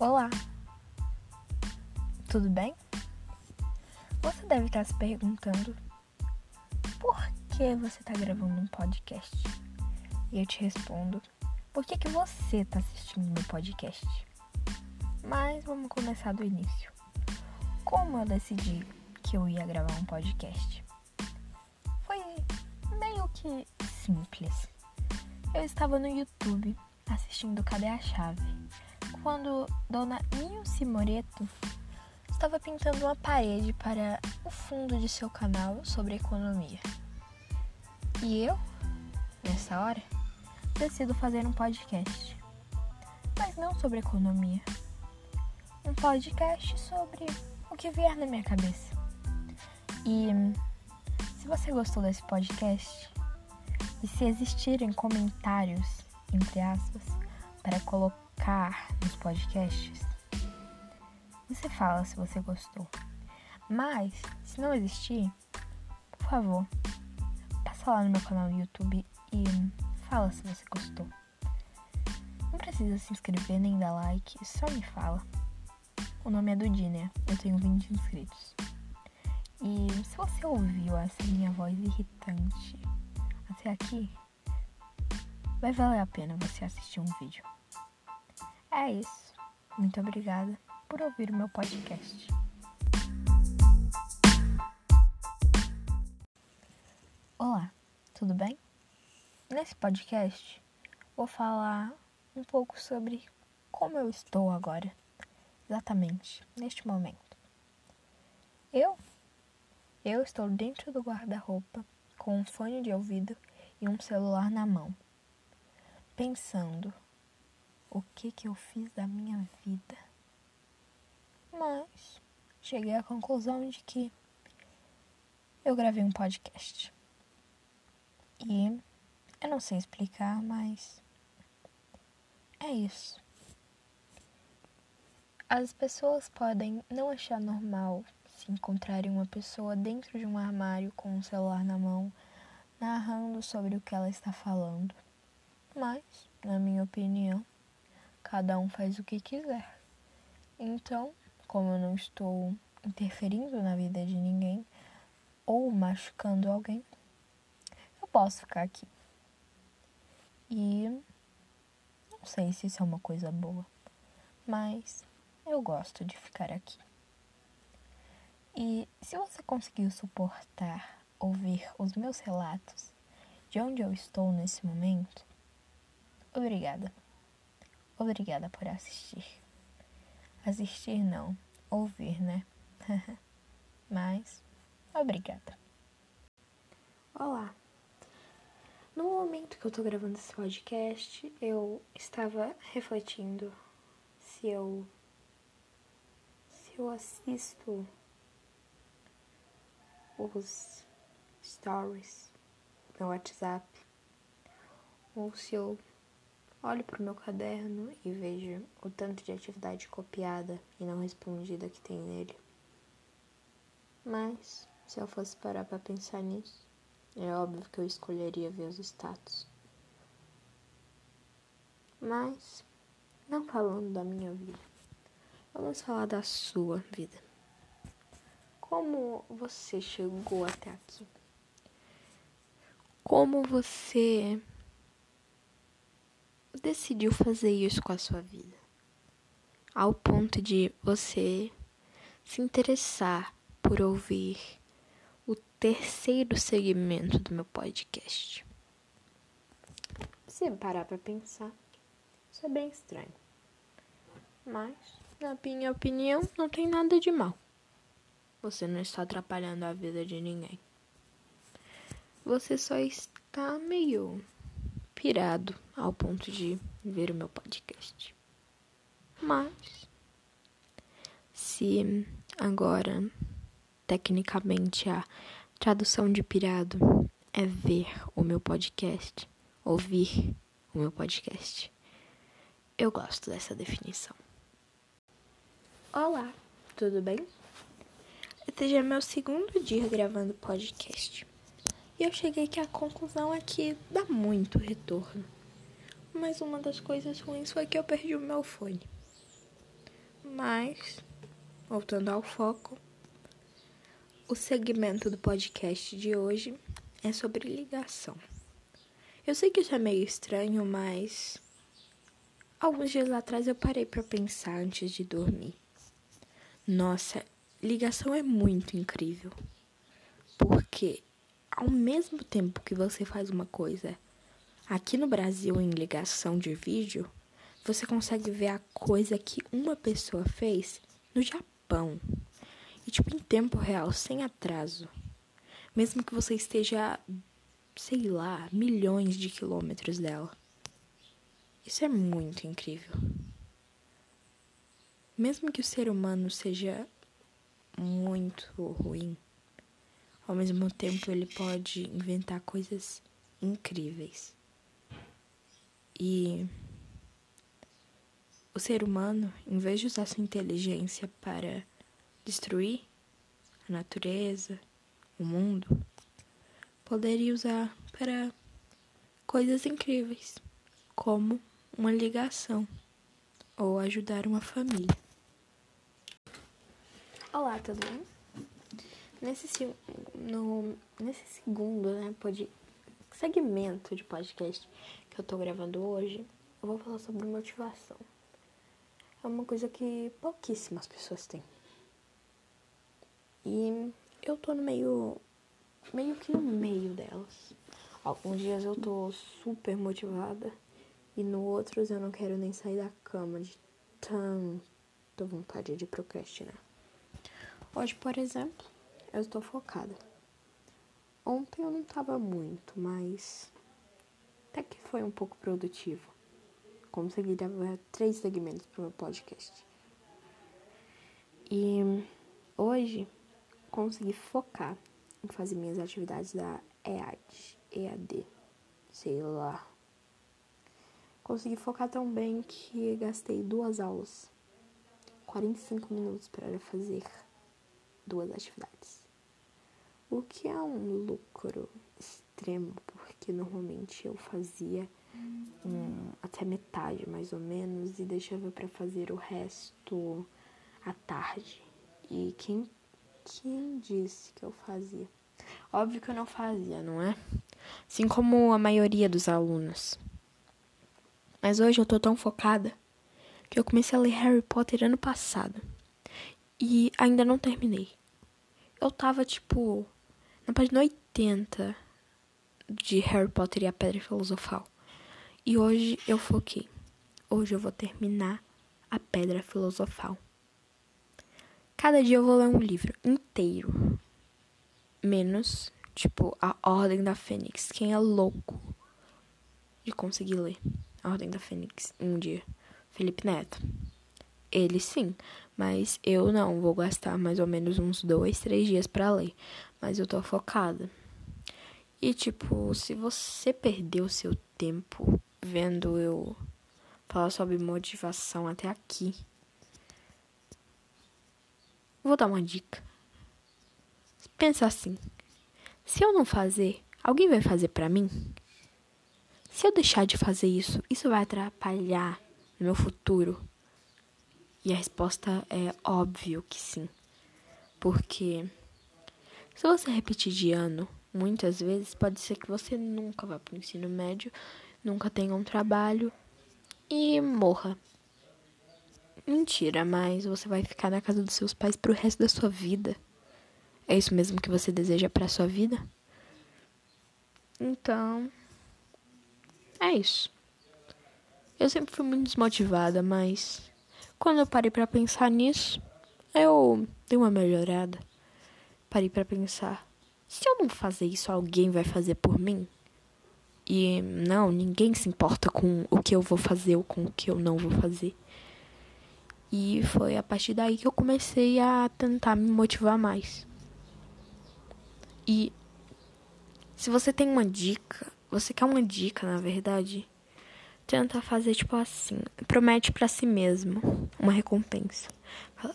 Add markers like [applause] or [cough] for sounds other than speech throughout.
Olá! Tudo bem? Você deve estar se perguntando por que você está gravando um podcast? E eu te respondo, por que, que você está assistindo meu podcast? Mas vamos começar do início. Como eu decidi que eu ia gravar um podcast? Foi meio que simples. Eu estava no YouTube assistindo Cadê a Chave? Quando Dona Nilce Moreto estava pintando uma parede para o fundo de seu canal sobre economia. E eu, nessa hora, decido fazer um podcast. Mas não sobre economia. Um podcast sobre o que vier na minha cabeça. E se você gostou desse podcast, e se existirem comentários, entre aspas, para colocar nos podcasts, você fala se você gostou. Mas, se não existir, por favor, passa lá no meu canal do YouTube e fala se você gostou. Não precisa se inscrever nem dar like, só me fala. O nome é Dudinha, eu tenho 20 inscritos. E se você ouviu essa minha voz irritante até aqui, vai valer a pena você assistir um vídeo. É isso. Muito obrigada por ouvir o meu podcast. Olá, tudo bem? Nesse podcast vou falar um pouco sobre como eu estou agora, exatamente neste momento. Eu, eu estou dentro do guarda-roupa com um fone de ouvido e um celular na mão, pensando o que que eu fiz da minha vida. Mas cheguei à conclusão de que eu gravei um podcast. E eu não sei explicar, mas é isso. As pessoas podem não achar normal se encontrarem uma pessoa dentro de um armário com um celular na mão, narrando sobre o que ela está falando. Mas, na minha opinião, cada um faz o que quiser. Então, como eu não estou interferindo na vida de ninguém ou machucando alguém, eu posso ficar aqui. E não sei se isso é uma coisa boa, mas eu gosto de ficar aqui. E se você conseguiu suportar ouvir os meus relatos de onde eu estou nesse momento, obrigada. Obrigada por assistir. Assistir não, ouvir, né? [laughs] Mas, obrigada. Olá. No momento que eu tô gravando esse podcast, eu estava refletindo se eu se eu assisto os stories no WhatsApp ou se eu olho para o meu caderno e vejo o tanto de atividade copiada e não respondida que tem nele. Mas, se eu fosse parar para pensar nisso, é óbvio que eu escolheria ver os status. Mas, não falando da minha vida, vamos falar da sua vida. Como você chegou até aqui? Como você decidiu fazer isso com a sua vida? Ao ponto de você se interessar por ouvir o terceiro segmento do meu podcast. Se parar para pensar, isso é bem estranho. Mas, na minha opinião, não tem nada de mal. Você não está atrapalhando a vida de ninguém. Você só está meio pirado ao ponto de ver o meu podcast. Mas, se agora, tecnicamente, a tradução de pirado é ver o meu podcast, ouvir o meu podcast, eu gosto dessa definição. Olá, tudo bem? Este já é meu segundo dia gravando podcast. E eu cheguei que a conclusão é que dá muito retorno. Mas uma das coisas ruins foi que eu perdi o meu fone. Mas, voltando ao foco, o segmento do podcast de hoje é sobre ligação. Eu sei que isso é meio estranho, mas alguns dias atrás eu parei para pensar antes de dormir. Nossa, ligação é muito incrível. Porque ao mesmo tempo que você faz uma coisa aqui no Brasil em ligação de vídeo, você consegue ver a coisa que uma pessoa fez no Japão. E tipo em tempo real, sem atraso. Mesmo que você esteja, sei lá, milhões de quilômetros dela. Isso é muito incrível. Mesmo que o ser humano seja muito ruim, ao mesmo tempo ele pode inventar coisas incríveis. E o ser humano, em vez de usar sua inteligência para destruir a natureza, o mundo, poderia usar para coisas incríveis, como uma ligação ou ajudar uma família. Olá, tudo bem? Nesse, no, nesse segundo né, pod, segmento de podcast que eu tô gravando hoje, eu vou falar sobre motivação. É uma coisa que pouquíssimas pessoas têm. E eu tô no meio, meio que no meio delas. Alguns dias eu tô super motivada e no outros eu não quero nem sair da cama de tanta vontade de procrastinar. Hoje, por exemplo, eu estou focada. Ontem eu não estava muito, mas até que foi um pouco produtivo. Consegui gravar três segmentos para o meu podcast. E hoje consegui focar em fazer minhas atividades da EAD, EAD, sei lá. Consegui focar tão bem que gastei duas aulas, 45 minutos para fazer duas atividades. O que é um lucro extremo, porque normalmente eu fazia um, até metade mais ou menos e deixava para fazer o resto à tarde. E quem, quem disse que eu fazia? Óbvio que eu não fazia, não é? Assim como a maioria dos alunos. Mas hoje eu tô tão focada que eu comecei a ler Harry Potter ano passado. E ainda não terminei eu tava, tipo, na página 80 de Harry Potter e a Pedra Filosofal. E hoje eu foquei. Hoje eu vou terminar a Pedra Filosofal. Cada dia eu vou ler um livro inteiro. Menos, tipo, A Ordem da Fênix. Quem é louco de conseguir ler A Ordem da Fênix um dia? Felipe Neto. Ele sim, mas eu não. Vou gastar mais ou menos uns dois, três dias para ler. Mas eu tô focada. E tipo, se você perdeu seu tempo vendo eu falar sobre motivação até aqui, vou dar uma dica. Pensa assim: se eu não fazer, alguém vai fazer para mim? Se eu deixar de fazer isso, isso vai atrapalhar no meu futuro? E a resposta é óbvio que sim. Porque se você repetir de ano muitas vezes, pode ser que você nunca vá para o ensino médio, nunca tenha um trabalho e morra. Mentira, mas você vai ficar na casa dos seus pais pro resto da sua vida. É isso mesmo que você deseja para sua vida? Então, é isso. Eu sempre fui muito desmotivada, mas quando eu parei para pensar nisso, eu dei uma melhorada. Parei para pensar: se eu não fazer isso, alguém vai fazer por mim? E não, ninguém se importa com o que eu vou fazer ou com o que eu não vou fazer. E foi a partir daí que eu comecei a tentar me motivar mais. E se você tem uma dica, você quer uma dica, na verdade, tenta fazer tipo assim, promete para si mesmo uma recompensa.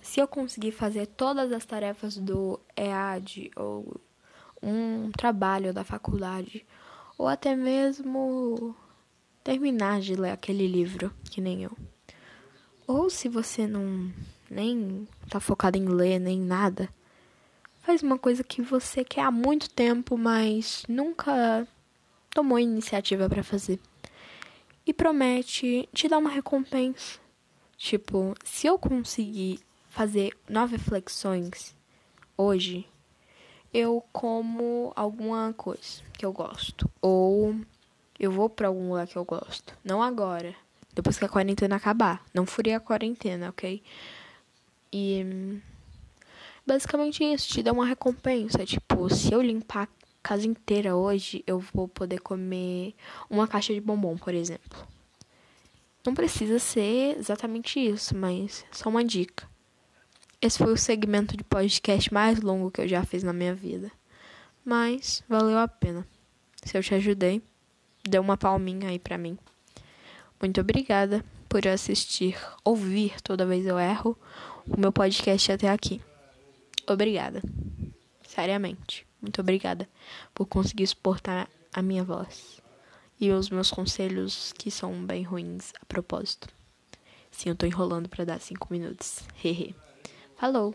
Se eu conseguir fazer todas as tarefas do EAD ou um trabalho da faculdade ou até mesmo terminar de ler aquele livro, que nem eu. Ou se você não nem tá focado em ler, nem nada. Faz uma coisa que você quer há muito tempo, mas nunca tomou iniciativa para fazer. E promete te dar uma recompensa. Tipo, se eu conseguir fazer nove flexões hoje, eu como alguma coisa que eu gosto. Ou eu vou para algum lugar que eu gosto. Não agora. Depois que a quarentena acabar. Não furei a quarentena, ok? E. Basicamente isso, te dá uma recompensa. Tipo, se eu limpar casa inteira hoje, eu vou poder comer uma caixa de bombom, por exemplo. Não precisa ser exatamente isso, mas só uma dica. Esse foi o segmento de podcast mais longo que eu já fiz na minha vida. Mas valeu a pena. Se eu te ajudei, dê uma palminha aí pra mim. Muito obrigada por assistir, ouvir toda vez eu erro o meu podcast até aqui. Obrigada. Seriamente. Muito obrigada por conseguir suportar a minha voz e os meus conselhos que são bem ruins a propósito. Sim, eu tô enrolando para dar cinco minutos. Hehe. Falou!